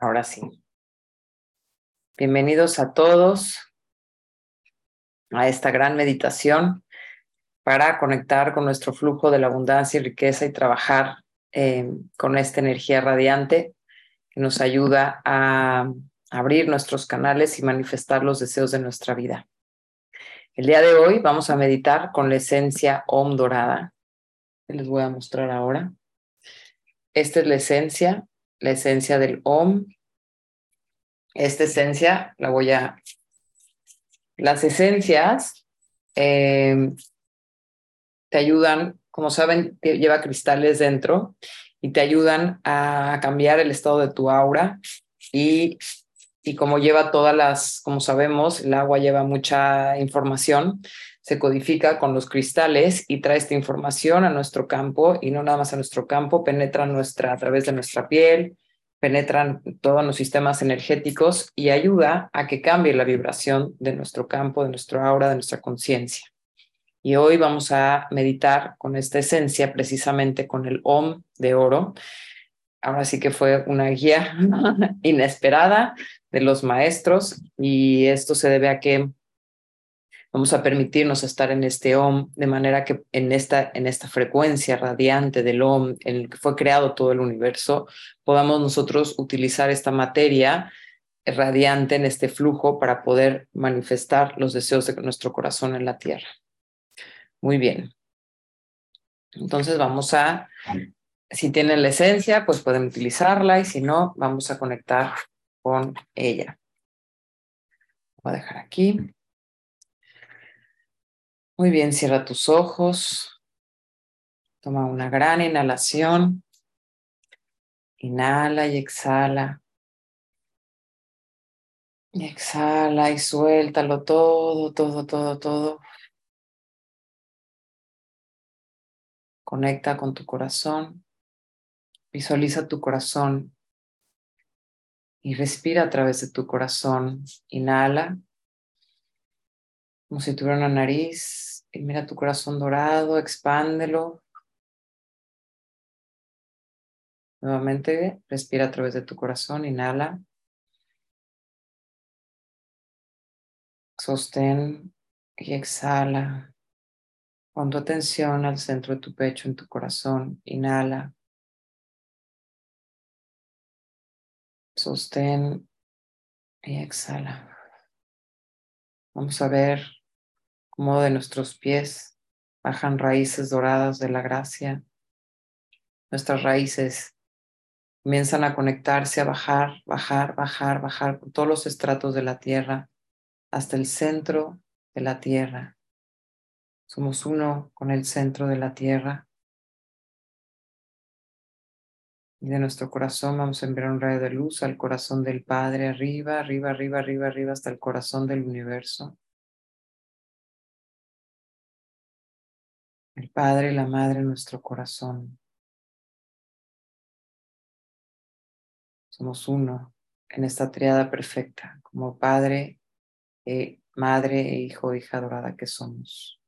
Ahora sí. Bienvenidos a todos a esta gran meditación para conectar con nuestro flujo de la abundancia y riqueza y trabajar eh, con esta energía radiante que nos ayuda a abrir nuestros canales y manifestar los deseos de nuestra vida. El día de hoy vamos a meditar con la esencia Om dorada. Les voy a mostrar ahora. Esta es la esencia la esencia del OM. Esta esencia la voy a... Las esencias em, te ayudan, como saben, lleva cristales dentro y te ayudan a cambiar el estado de tu aura y, y como lleva todas las, como sabemos, el agua lleva mucha información, se codifica con los cristales y trae esta información a nuestro campo y no nada más a nuestro campo, penetra nuestra, a través de nuestra piel, penetran todos los sistemas energéticos y ayuda a que cambie la vibración de nuestro campo, de nuestro aura, de nuestra conciencia. Y hoy vamos a meditar con esta esencia, precisamente con el OM de oro. Ahora sí que fue una guía inesperada de los maestros y esto se debe a que Vamos a permitirnos estar en este OM de manera que en esta, en esta frecuencia radiante del OM en el que fue creado todo el universo, podamos nosotros utilizar esta materia radiante en este flujo para poder manifestar los deseos de nuestro corazón en la tierra. Muy bien. Entonces vamos a, si tienen la esencia, pues pueden utilizarla y si no, vamos a conectar con ella. Voy a dejar aquí. Muy bien, cierra tus ojos. Toma una gran inhalación. Inhala y exhala. Y exhala y suéltalo todo, todo, todo, todo. Conecta con tu corazón. Visualiza tu corazón y respira a través de tu corazón. Inhala como si tuviera una nariz. Y mira tu corazón dorado, expándelo. Nuevamente, respira a través de tu corazón, inhala. Sostén y exhala. Pon tu atención al centro de tu pecho, en tu corazón. Inhala. Sostén y exhala. Vamos a ver como de nuestros pies bajan raíces doradas de la gracia. Nuestras raíces comienzan a conectarse, a bajar, bajar, bajar, bajar por todos los estratos de la tierra hasta el centro de la tierra. Somos uno con el centro de la tierra. Y de nuestro corazón vamos a enviar un rayo de luz al corazón del Padre, arriba, arriba, arriba, arriba, arriba, hasta el corazón del universo. El Padre y la Madre en nuestro corazón. Somos uno en esta triada perfecta, como Padre, eh, Madre e Hijo, hija dorada que somos.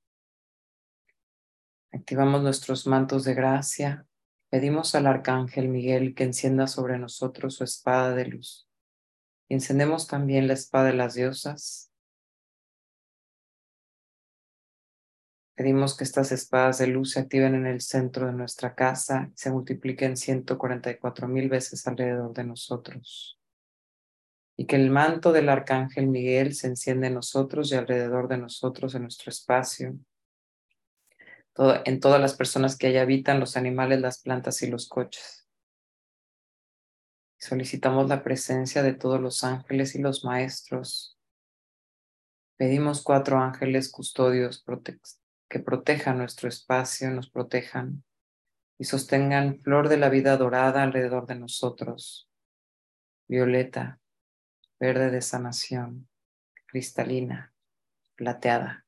Activamos nuestros mantos de gracia. Pedimos al Arcángel Miguel que encienda sobre nosotros su espada de luz. Y encendemos también la espada de las diosas, Pedimos que estas espadas de luz se activen en el centro de nuestra casa y se multipliquen 144 mil veces alrededor de nosotros. Y que el manto del arcángel Miguel se encienda en nosotros y alrededor de nosotros en nuestro espacio, en todas las personas que allá habitan, los animales, las plantas y los coches. Solicitamos la presencia de todos los ángeles y los maestros. Pedimos cuatro ángeles custodios protectores que protejan nuestro espacio, nos protejan y sostengan flor de la vida dorada alrededor de nosotros, violeta, verde de sanación, cristalina, plateada.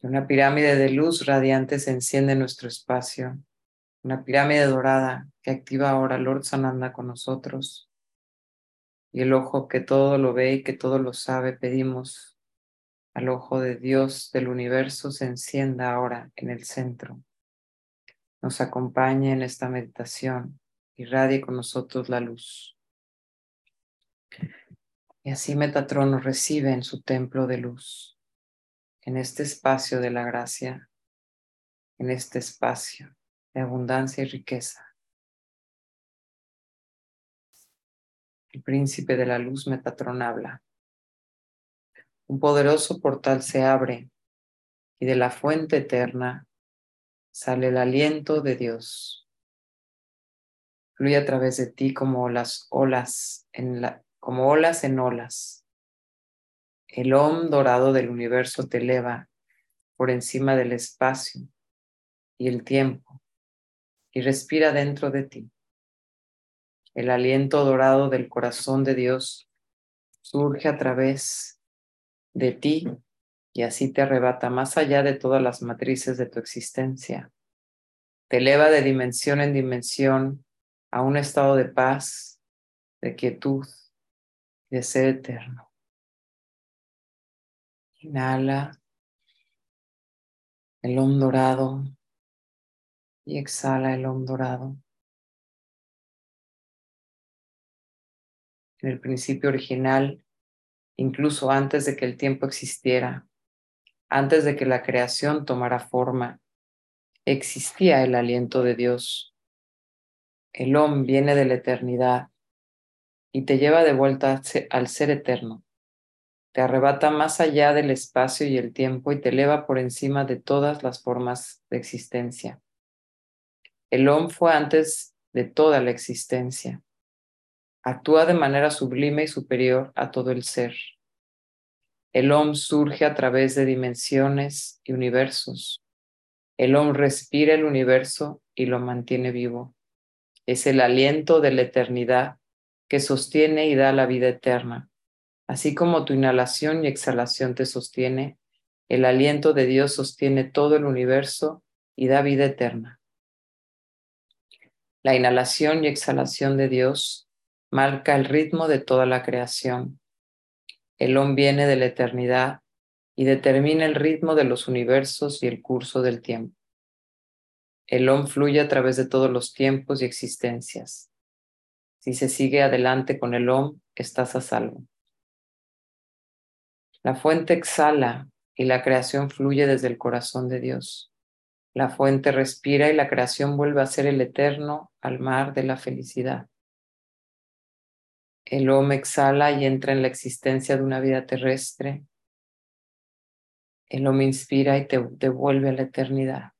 Una pirámide de luz radiante se enciende en nuestro espacio, una pirámide dorada que activa ahora Lord Sananda con nosotros. Y el ojo que todo lo ve y que todo lo sabe, pedimos al ojo de Dios del universo se encienda ahora en el centro. Nos acompañe en esta meditación irradie con nosotros la luz. Y así Metatrono recibe en su templo de luz, en este espacio de la gracia, en este espacio de abundancia y riqueza. El príncipe de la luz Metatron habla. Un poderoso portal se abre y de la fuente eterna sale el aliento de Dios. Fluye a través de ti como las olas en la, olas en olas. El om dorado del universo te eleva por encima del espacio y el tiempo y respira dentro de ti. El aliento dorado del corazón de Dios surge a través de ti y así te arrebata más allá de todas las matrices de tu existencia. Te eleva de dimensión en dimensión a un estado de paz, de quietud de ser eterno. Inhala el om dorado y exhala el om dorado. En el principio original, incluso antes de que el tiempo existiera, antes de que la creación tomara forma, existía el aliento de Dios. El Om viene de la eternidad y te lleva de vuelta al ser eterno. Te arrebata más allá del espacio y el tiempo y te eleva por encima de todas las formas de existencia. El Om fue antes de toda la existencia. Actúa de manera sublime y superior a todo el ser. El Om surge a través de dimensiones y universos. El Om respira el universo y lo mantiene vivo. Es el aliento de la eternidad que sostiene y da la vida eterna. Así como tu inhalación y exhalación te sostiene, el aliento de Dios sostiene todo el universo y da vida eterna. La inhalación y exhalación de Dios marca el ritmo de toda la creación. El Om viene de la eternidad y determina el ritmo de los universos y el curso del tiempo. El Om fluye a través de todos los tiempos y existencias. Si se sigue adelante con el Om, estás a salvo. La fuente exhala y la creación fluye desde el corazón de Dios. La fuente respira y la creación vuelve a ser el eterno al mar de la felicidad. El Om exhala y entra en la existencia de una vida terrestre. El Om inspira y te devuelve a la eternidad.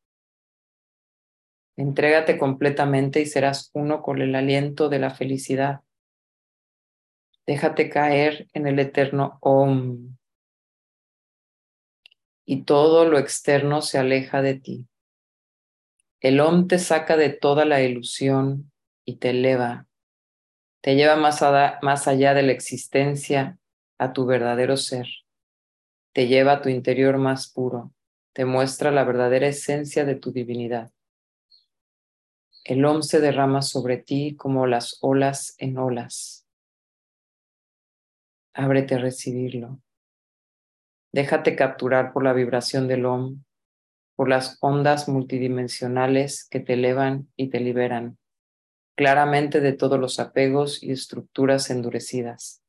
Entrégate completamente y serás uno con el aliento de la felicidad. Déjate caer en el eterno Om. Y todo lo externo se aleja de ti. El Om te saca de toda la ilusión y te eleva te lleva más, más allá de la existencia a tu verdadero ser. Te lleva a tu interior más puro. Te muestra la verdadera esencia de tu divinidad. El Om se derrama sobre ti como las olas en olas. Ábrete a recibirlo. Déjate capturar por la vibración del Om, por las ondas multidimensionales que te elevan y te liberan claramente de todos los apegos y estructuras endurecidas.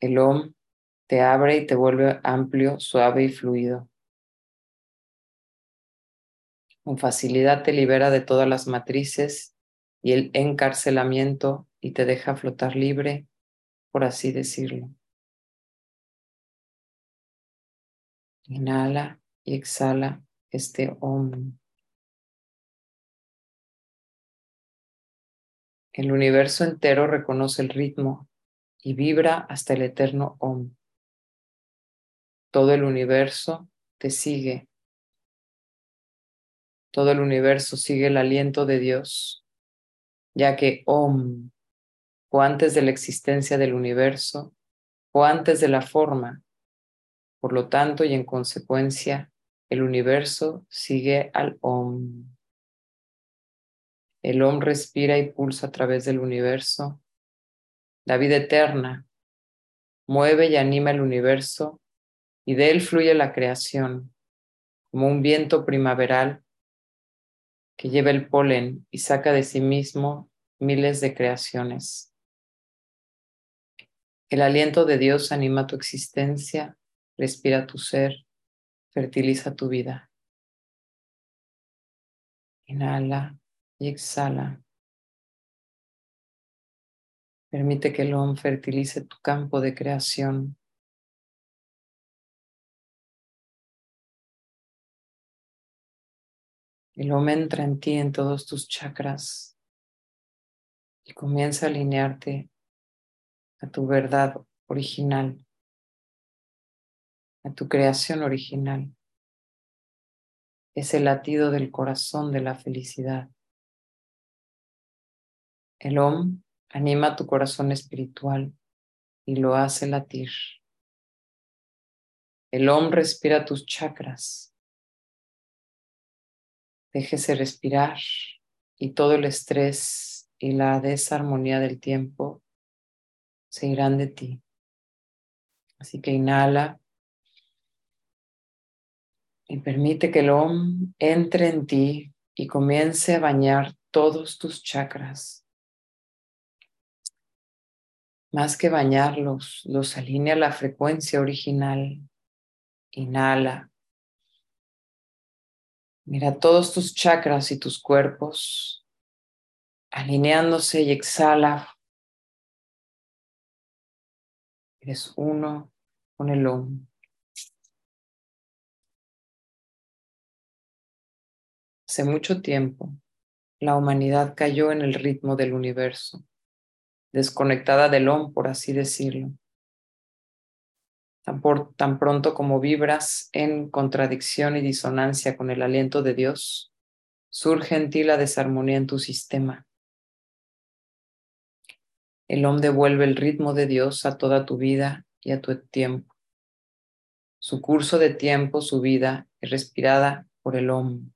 El OM te abre y te vuelve amplio, suave y fluido. Con facilidad te libera de todas las matrices y el encarcelamiento y te deja flotar libre, por así decirlo. Inhala y exhala este OM. El universo entero reconoce el ritmo y vibra hasta el eterno Om. Todo el universo te sigue. Todo el universo sigue el aliento de Dios, ya que Om, o antes de la existencia del universo, o antes de la forma. Por lo tanto, y en consecuencia, el universo sigue al Om. El hombre respira y pulsa a través del universo. La vida eterna mueve y anima el universo y de él fluye la creación como un viento primaveral que lleva el polen y saca de sí mismo miles de creaciones. El aliento de Dios anima tu existencia, respira tu ser, fertiliza tu vida. Inhala y exhala. Permite que el OM fertilice tu campo de creación. El OM entra en ti, en todos tus chakras, y comienza a alinearte a tu verdad original, a tu creación original. Es el latido del corazón de la felicidad. El OM Anima tu corazón espiritual y lo hace latir. El hombre respira tus chakras. Déjese respirar y todo el estrés y la desarmonía del tiempo se irán de ti. Así que inhala y permite que el OM entre en ti y comience a bañar todos tus chakras más que bañarlos, los alinea a la frecuencia original. Inhala. Mira todos tus chakras y tus cuerpos alineándose y exhala. Eres uno con el OM. Hace mucho tiempo, la humanidad cayó en el ritmo del universo desconectada del OM, por así decirlo. Tan, tan pronto como vibras en contradicción y disonancia con el aliento de Dios, surge en ti la desarmonía en tu sistema. El OM devuelve el ritmo de Dios a toda tu vida y a tu tiempo. Su curso de tiempo, su vida, es respirada por el OM.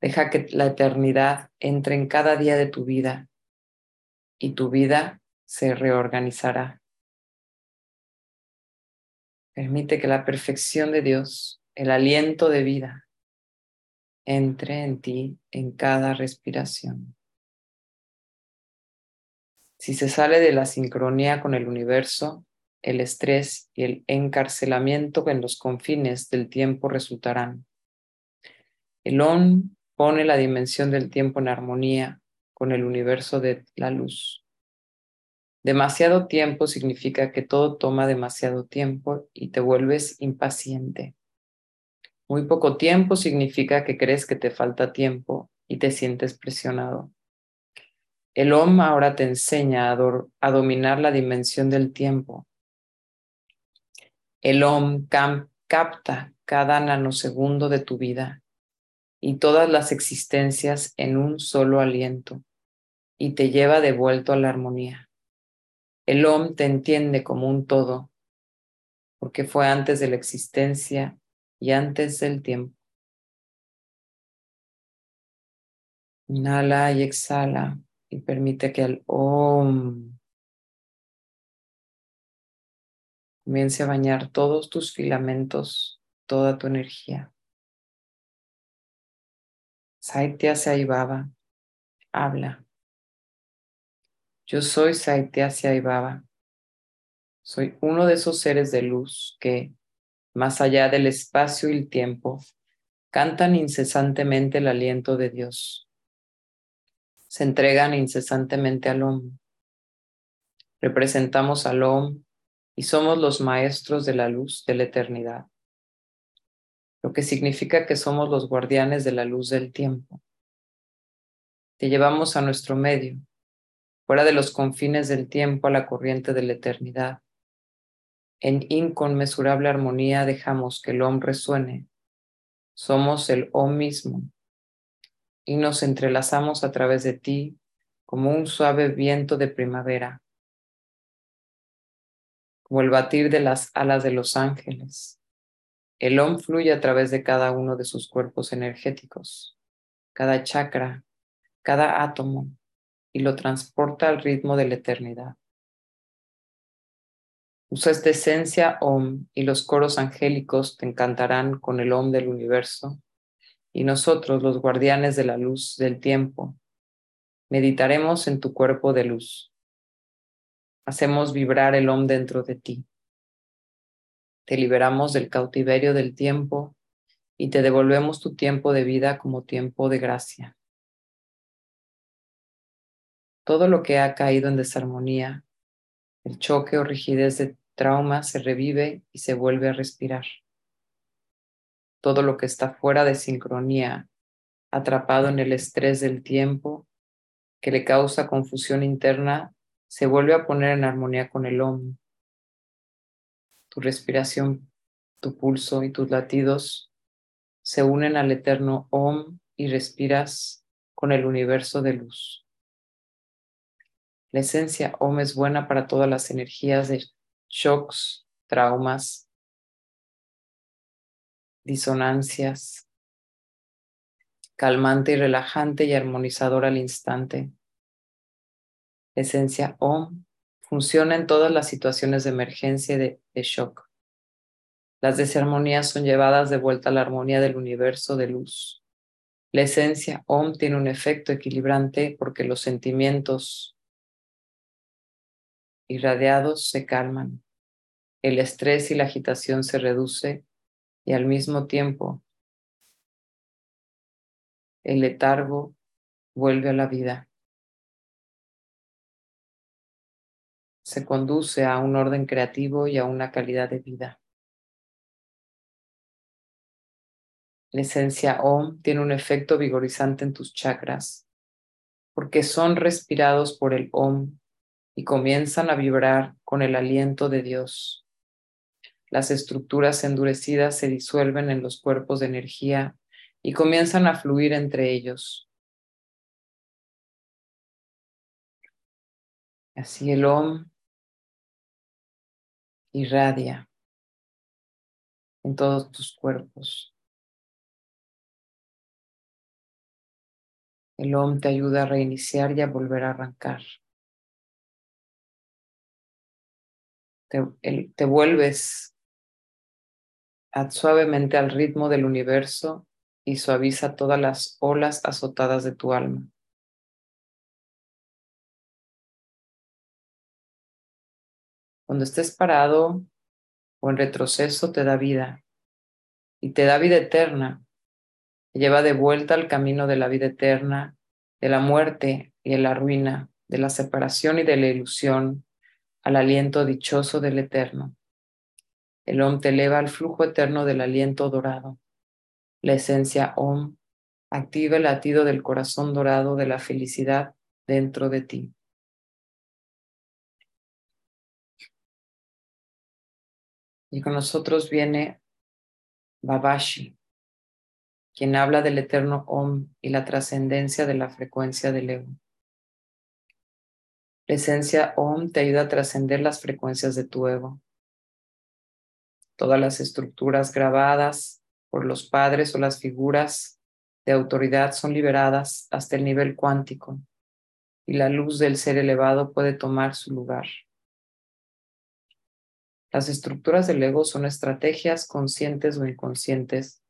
Deja que la eternidad entre en cada día de tu vida y tu vida se reorganizará. Permite que la perfección de Dios, el aliento de vida, entre en ti en cada respiración. Si se sale de la sincronía con el universo, el estrés y el encarcelamiento en los confines del tiempo resultarán. El ON pone la dimensión del tiempo en armonía con el universo de la luz. Demasiado tiempo significa que todo toma demasiado tiempo y te vuelves impaciente. Muy poco tiempo significa que crees que te falta tiempo y te sientes presionado. El OM ahora te enseña a, dominar la dimensión del tiempo. El OM capta cada nanosegundo de tu vida y todas las existencias en un solo aliento y te lleva de vuelto a la armonía. El OM te entiende como un todo, porque fue antes de la existencia y antes del tiempo. Inhala y exhala y permite que el OM comience a bañar todos tus filamentos, toda tu energía. Saitya Baba, habla. Yo soy Saitya Baba. Soy uno de esos seres de luz que, más allá del espacio y el tiempo, cantan incesantemente el aliento de Dios. Se entregan incesantemente al Om. Representamos al Om y somos los maestros de la luz de la eternidad lo que significa que somos los guardianes de la luz del tiempo. Te llevamos a nuestro medio, fuera de los confines del tiempo a la corriente de la eternidad. En inconmensurable armonía dejamos que el hombre resuene. Somos el Om mismo y nos entrelazamos a través de ti como un suave viento de primavera, como el batir de las alas de los ángeles el OM fluye a través de cada uno de sus cuerpos energéticos, cada chakra, cada átomo, y lo transporta al ritmo de la eternidad. Usa esta esencia OM y los coros angélicos te encantarán con el OM del universo y nosotros, los guardianes de la luz del tiempo, meditaremos en tu cuerpo de luz. Hacemos vibrar el OM dentro de ti. Te liberamos del cautiverio del tiempo y te devolvemos tu tiempo de vida como tiempo de gracia. Todo lo que ha caído en desarmonía, el choque o rigidez de trauma se revive y se vuelve a respirar. Todo lo que está fuera de sincronía, atrapado en el estrés del tiempo, que le causa confusión interna, se vuelve a poner en armonía con el OM. Tu respiración, tu pulso y tus latidos se unen al eterno OM y respiras con el universo de luz. La esencia OM es buena para todas las energías de shocks, traumas, disonancias, calmante y relajante y armonizador al instante. esencia OM funciona en todas las situaciones de emergencia y de, de shock. Las desarmonías son llevadas de vuelta a la armonía del universo de luz. La esencia OM tiene un efecto equilibrante porque los sentimientos irradiados se calman el estrés y la agitación se reduce y al mismo tiempo el letargo vuelve a la vida. Se conduce a un orden creativo y a una calidad de vida. La esencia OM tiene un efecto vigorizante en tus chakras porque son respirados por el OM y comienzan a vibrar con el aliento de Dios. Las estructuras endurecidas se disuelven en los cuerpos de energía y comienzan a fluir entre ellos. Así el OM irradia en todos tus cuerpos. El OM te ayuda a reiniciar y a volver a arrancar. Te, te vuelves suavemente al ritmo del universo y suaviza todas las olas azotadas de tu alma. Cuando estés parado o en retroceso te da vida y te da vida eterna. Te lleva de vuelta al camino de la vida eterna, de la muerte y de la ruina, de la separación y de la ilusión, al aliento dichoso del eterno. El Om te eleva al flujo eterno del aliento dorado. La esencia Om activa el latido del corazón dorado de la felicidad dentro de ti. Y con nosotros viene Babashi, quien habla del eterno Om y la trascendencia de la frecuencia del ego. La esencia Om te ayuda a trascender las frecuencias de tu ego todas las estructuras grabadas por los padres o las figuras de autoridad son liberadas hasta el nivel cuántico y la luz del ser elevado puede tomar su lugar. Las estructuras del ego son estrategias conscientes o inconscientes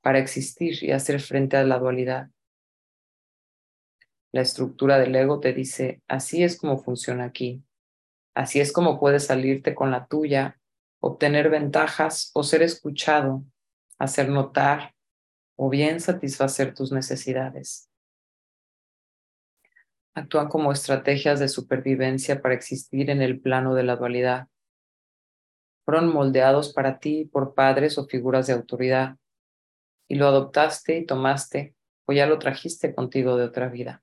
para existir y hacer frente a la dualidad. La estructura del ego te dice, así es como funciona aquí, así es como puedes salirte con la tuya obtener ventajas o ser escuchado, hacer notar o bien satisfacer tus necesidades. Actúan como estrategias de supervivencia para existir en el plano de la dualidad. Fueron moldeados para ti por padres o figuras de autoridad y lo adoptaste y tomaste o ya lo trajiste contigo de otra vida.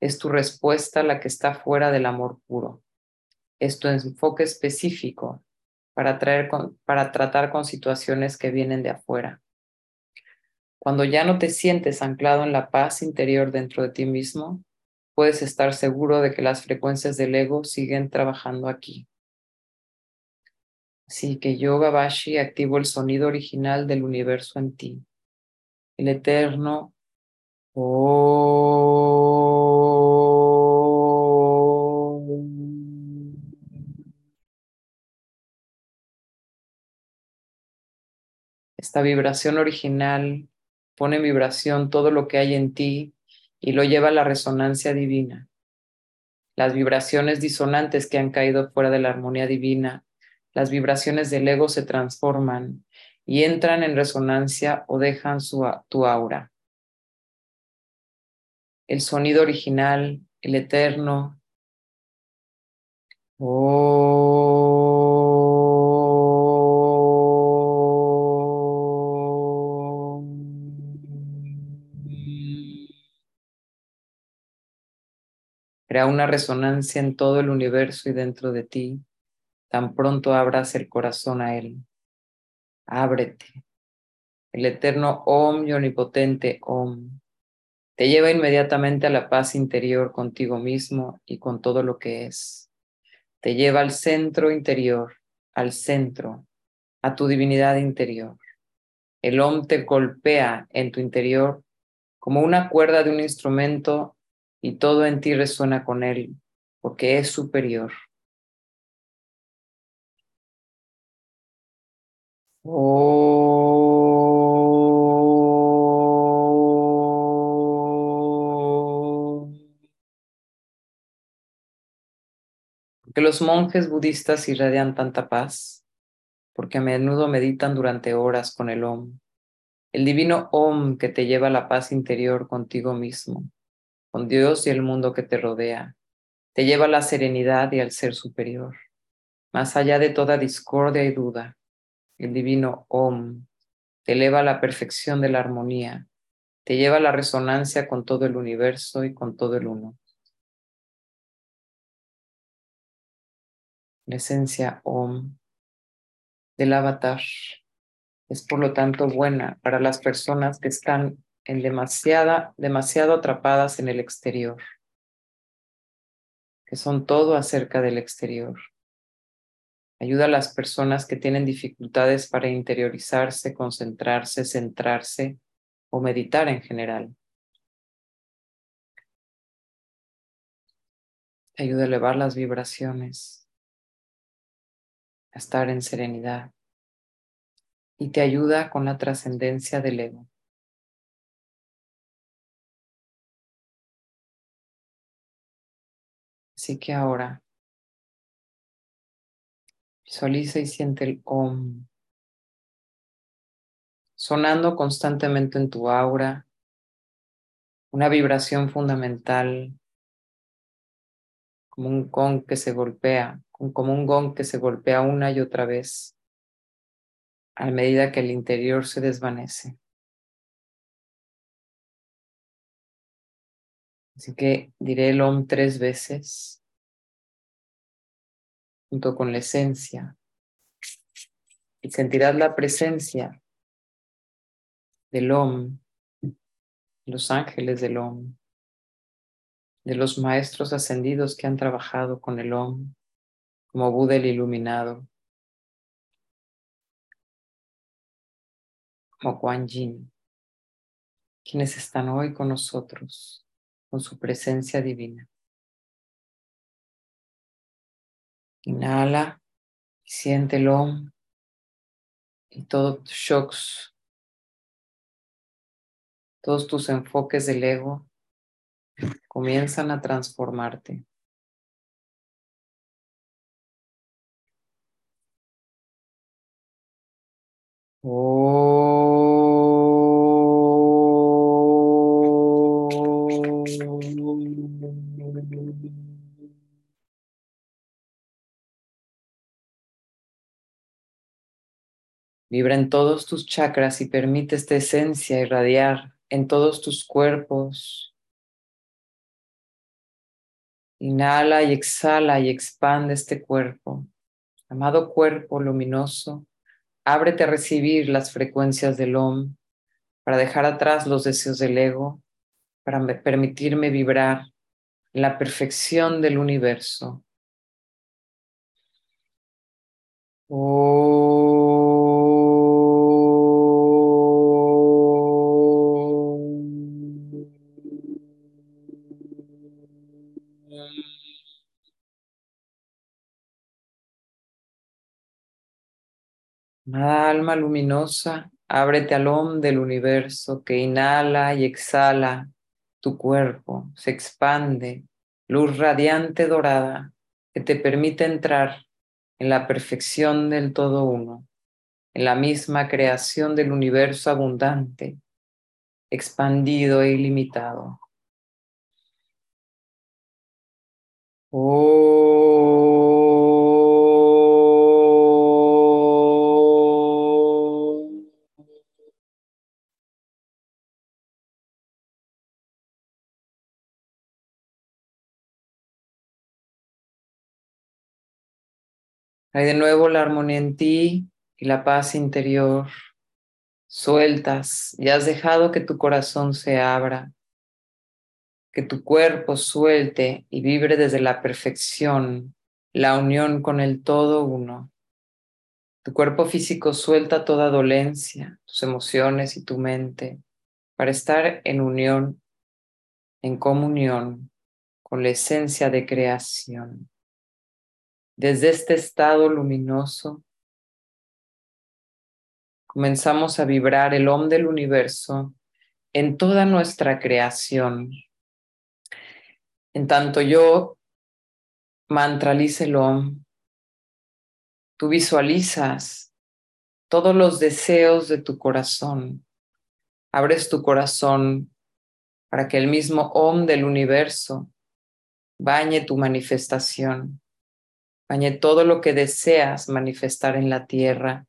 Es tu respuesta la que está fuera del amor puro. Es tu enfoque específico para, traer para tratar con situaciones que vienen de afuera. Cuando ya no te sientes anclado en la paz interior dentro de ti mismo, puedes estar seguro de que las frecuencias del ego siguen trabajando aquí. Así que yo, Babashi, activo el sonido original del universo en ti, el eterno. esta vibración original pone en vibración todo lo que hay en ti y lo lleva a la resonancia divina. Las vibraciones disonantes que han caído fuera de la armonía divina, las vibraciones del ego se transforman y entran en resonancia o dejan su, tu aura. El sonido original, el eterno. Crea una resonancia en todo el universo y dentro de ti. Tan pronto abras el corazón a él. Ábrete. El eterno Om y omnipotente Om te lleva inmediatamente a la paz interior contigo mismo y con todo lo que es. Te lleva al centro interior, al centro, a tu divinidad interior. El Om te golpea en tu interior como una cuerda de un instrumento y todo en ti resuena con él, porque es superior. Porque los monjes budistas irradian tanta paz, porque a menudo meditan durante horas con el Om, el divino Om que te lleva a la paz interior contigo mismo, con Dios y el mundo que te rodea, te lleva a la serenidad y al ser superior, más allá de toda discordia y duda. El divino Om te eleva a la perfección de la armonía, te lleva a la resonancia con todo el universo y con todo el uno. La esencia Om del avatar es por lo tanto buena para las personas que están en demasiada, demasiado atrapadas en el exterior, que son todo acerca del exterior. Ayuda a las personas que tienen dificultades para interiorizarse, concentrarse, centrarse o meditar en general. Ayuda a elevar las vibraciones a estar en serenidad y te ayuda con la trascendencia del ego. Así que ahora visualiza y siente el OM sonando constantemente en tu aura, una vibración fundamental como un gong que se golpea como un gong que se golpea una y otra vez a medida que el interior se desvanece. Así que diré el OM tres veces, junto con la esencia, y sentirás la presencia del OM, los ángeles del OM, de los maestros ascendidos que han trabajado con el OM, como Buda el iluminado, como Kuan Yin, quienes están hoy con nosotros, con su presencia divina. Inhala, siéntelo y todos tus shocks, todos tus enfoques del ego comienzan a transformarte. Vibra en todos tus chakras y permite esta esencia irradiar en todos tus cuerpos. Inhala y exhala y expande este cuerpo. Amado cuerpo luminoso, Ábrete a recibir las frecuencias del OM para dejar atrás los deseos del ego, para permitirme vibrar en la perfección del universo. Alma luminosa, Ábrete al OM del universo que inhala y exhala tu cuerpo, se expande, luz radiante dorada que te permite entrar en la perfección del todo uno, en la misma creación del universo abundante, expandido e ilimitado. Hay de nuevo la armonía en ti y la paz interior. Sueltas y has dejado que tu corazón se abra, que tu cuerpo suelte y vibre desde la perfección, la unión con el todo uno. Tu cuerpo físico suelta toda dolencia, tus emociones y tu mente para estar en unión, en comunión con la esencia de creación. Desde este estado luminoso, comenzamos a vibrar el OM del universo en toda nuestra creación. En tanto yo mantralice el OM, tú visualizas todos los deseos de tu corazón. Abres tu corazón para que el mismo OM del universo bañe tu manifestación Bañe todo lo que deseas manifestar en la tierra,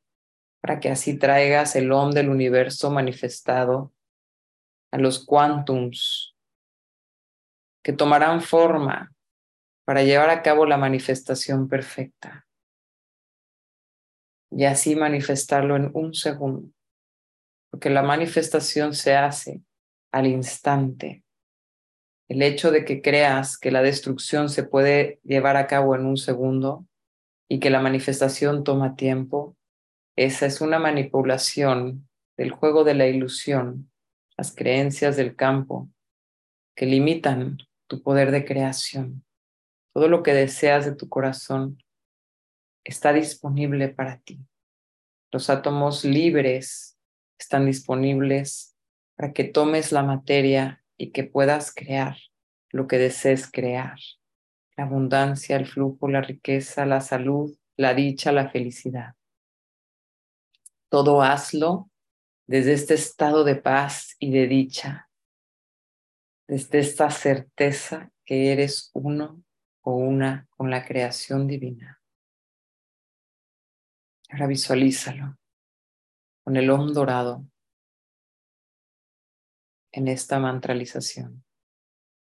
para que así traigas el OM del universo manifestado a los quantums que tomarán forma para llevar a cabo la manifestación perfecta. Y así manifestarlo en un segundo, porque la manifestación se hace al instante. El hecho de que creas que la destrucción se puede llevar a cabo en un segundo y que la manifestación toma tiempo, esa es una manipulación del juego de la ilusión, las creencias del campo que limitan tu poder de creación. Todo lo que deseas de tu corazón está disponible para ti. Los átomos libres están disponibles para que tomes la materia y que puedas crear lo que desees crear. La abundancia, el flujo, la riqueza, la salud, la dicha, la felicidad. Todo hazlo desde este estado de paz y de dicha, desde esta certeza que eres uno o una con la creación divina. Ahora visualízalo con el om dorado en esta mantralización.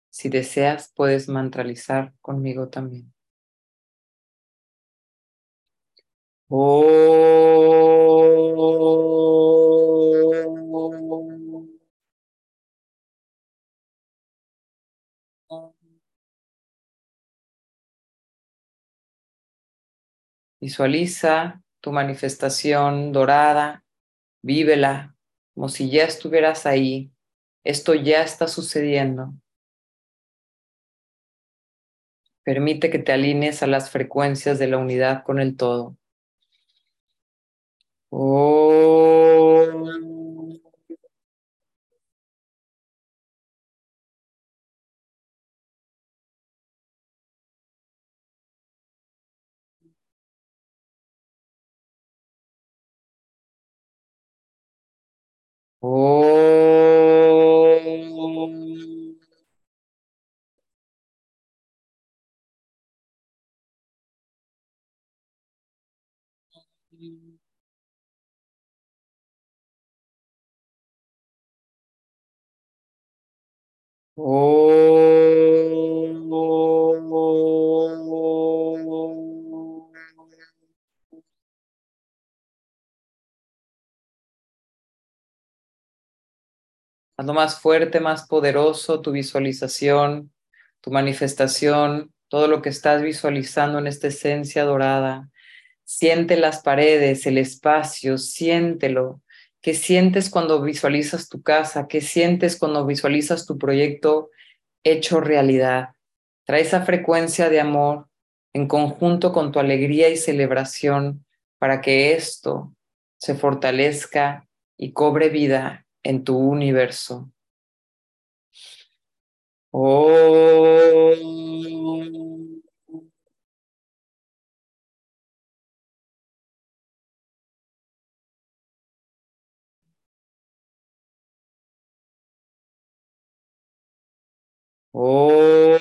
Si deseas, puedes mantralizar conmigo también. Visualiza tu manifestación dorada, vívela como si ya estuvieras ahí esto ya está sucediendo. Permite que te alinees a las frecuencias de la unidad con el todo. Hazlo más fuerte, más poderoso tu visualización, tu manifestación, todo lo que estás visualizando en esta esencia dorada. Siente las paredes, el espacio, siéntelo. ¿Qué sientes cuando visualizas tu casa? ¿Qué sientes cuando visualizas tu proyecto hecho realidad? Trae esa frecuencia de amor en conjunto con tu alegría y celebración para que esto se fortalezca y cobre vida en tu universo. Oh. Om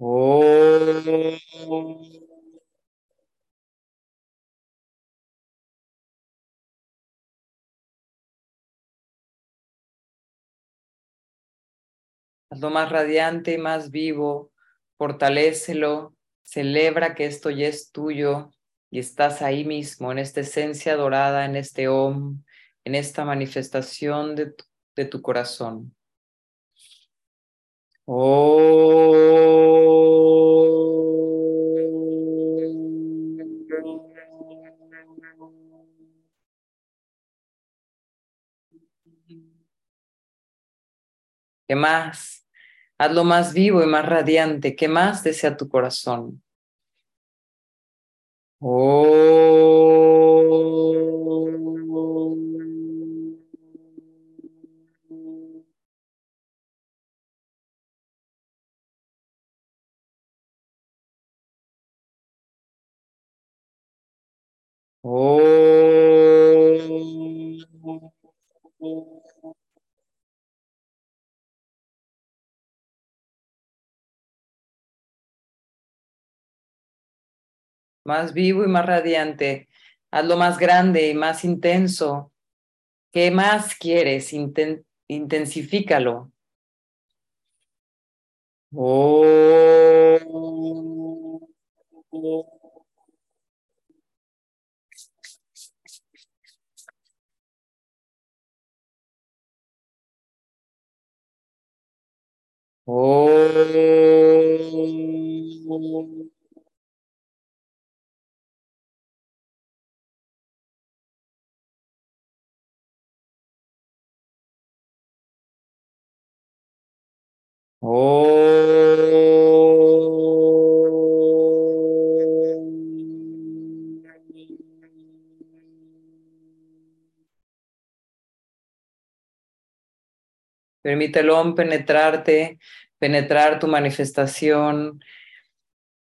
Oh. Hazlo más radiante y más vivo, fortalécelo, celebra que esto ya es tuyo y estás ahí mismo, en esta esencia dorada, en este Om, en esta manifestación de tu, de tu corazón. ¿Qué más? Hazlo más vivo y más radiante. ¿Qué más desea tu corazón? Más vivo y más radiante. Hazlo más grande y más intenso. ¿Qué más quieres? Inten intensifícalo. Permítelo penetrarte, penetrar tu manifestación.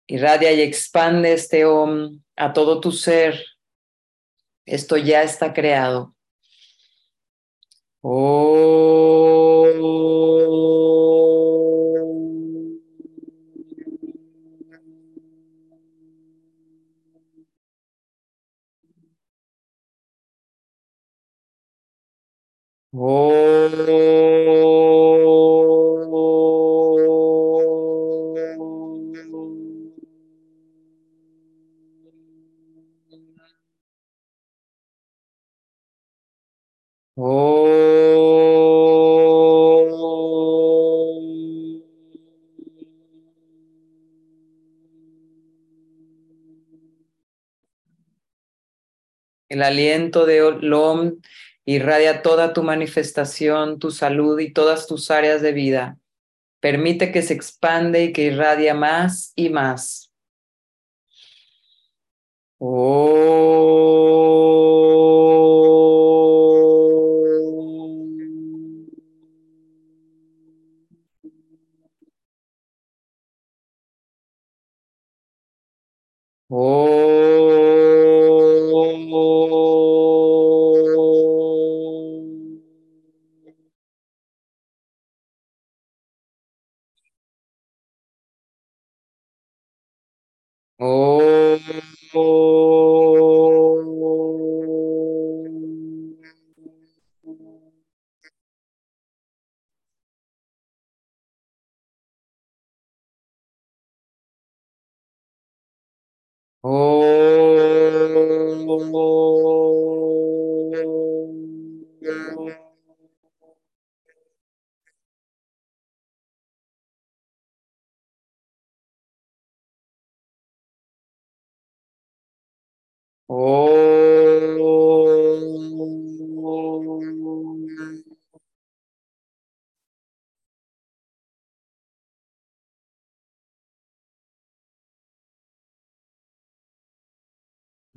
Irradia y expande este Om a todo tu ser. Esto ya está creado. El aliento de Lom irradia toda tu manifestación, tu salud y todas tus áreas de vida. Permite que se expande y que irradia más y más. Oh.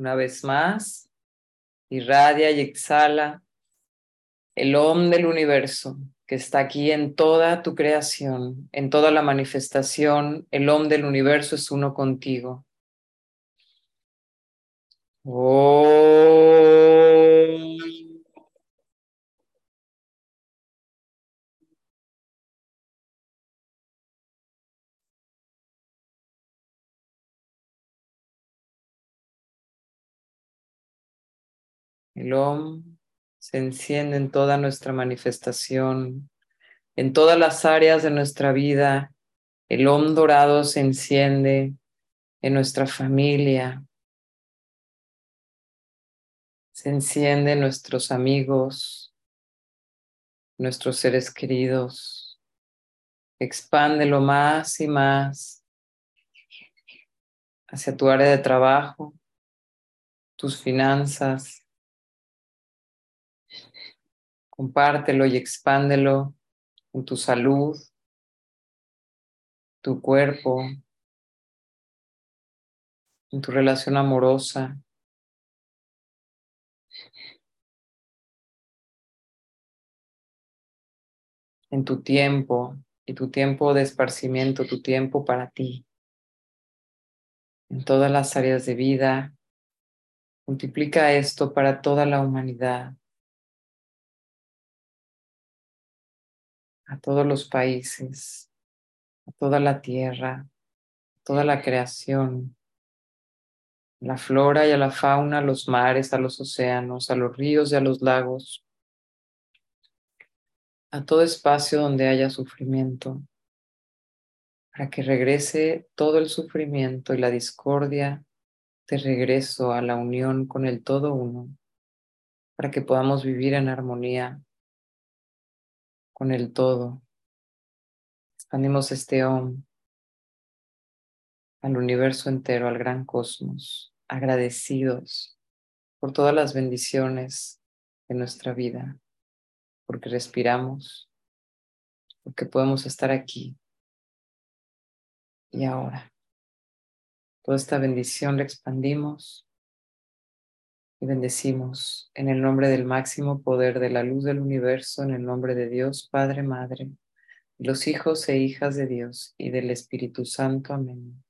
Una vez más, irradia y exhala el Om del universo que está aquí en toda tu creación, en toda la manifestación. El Om del universo es uno contigo. El OM se enciende en toda nuestra manifestación, en todas las áreas de nuestra vida. El OM dorado se enciende en nuestra familia. Se enciende en nuestros amigos, nuestros seres queridos. Expándelo más y más hacia tu área de trabajo, tus finanzas, Compártelo y expándelo en tu salud, tu cuerpo, en tu relación amorosa. en tu tiempo y tu tiempo de esparcimiento, tu tiempo para ti. En todas las áreas de vida, multiplica esto para toda la humanidad. A todos los países, a toda la tierra, a toda la creación, a la flora y a la fauna, a los mares, a los océanos, a los ríos y a los lagos, a todo espacio donde haya sufrimiento, para que regrese todo el sufrimiento y la discordia de regreso a la unión con el todo uno, para que podamos vivir en armonía con el todo. Expandimos este Om al universo entero, al gran cosmos, agradecidos por todas las bendiciones de nuestra vida, porque respiramos, porque podemos estar aquí y ahora. Toda esta bendición la expandimos y bendecimos en el nombre del máximo poder de la luz del universo, en el nombre de Dios, Padre, Madre, los hijos e hijas de Dios y del Espíritu Santo. Amén.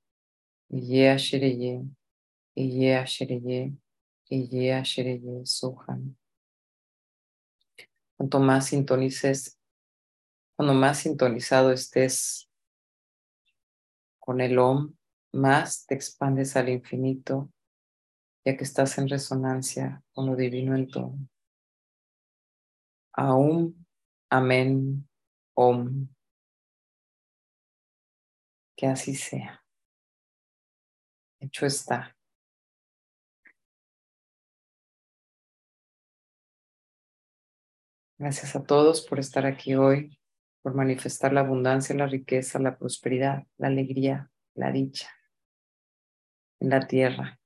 Iye Shereye, Iye Shereye, Iye Shereye, Sohan. Cuanto más sintonices, cuando más sintonizado estés con el OM, más te expandes al infinito ya que estás en resonancia con lo divino en todo. Aum, amén, om. Que así sea. Hecho está. Gracias a todos por estar aquí hoy, por manifestar la abundancia, la riqueza, la prosperidad, la alegría, la dicha en la tierra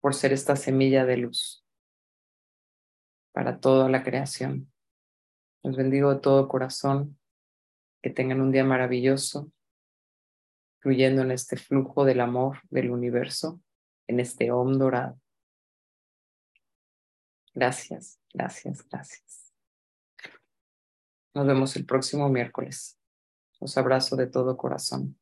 por ser esta semilla de luz para toda la creación. Los bendigo de todo corazón, que tengan un día maravilloso, fluyendo en este flujo del amor del universo, en este Om dorado. Gracias, gracias, gracias. Nos vemos el próximo miércoles. Los abrazo de todo corazón.